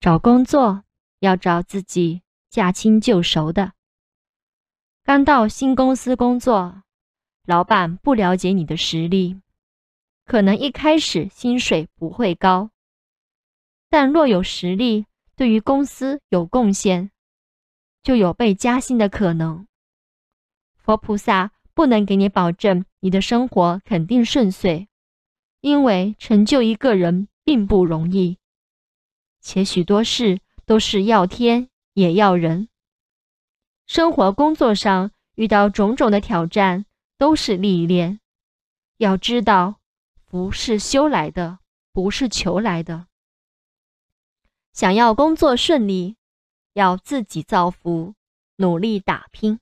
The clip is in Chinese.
找工作要找自己驾轻就熟的。刚到新公司工作，老板不了解你的实力，可能一开始薪水不会高，但若有实力，对于公司有贡献，就有被加薪的可能。佛菩萨不能给你保证你的生活肯定顺遂，因为成就一个人并不容易，且许多事都是要天也要人。生活工作上遇到种种的挑战，都是历练。要知道，福是修来的，不是求来的。想要工作顺利，要自己造福，努力打拼。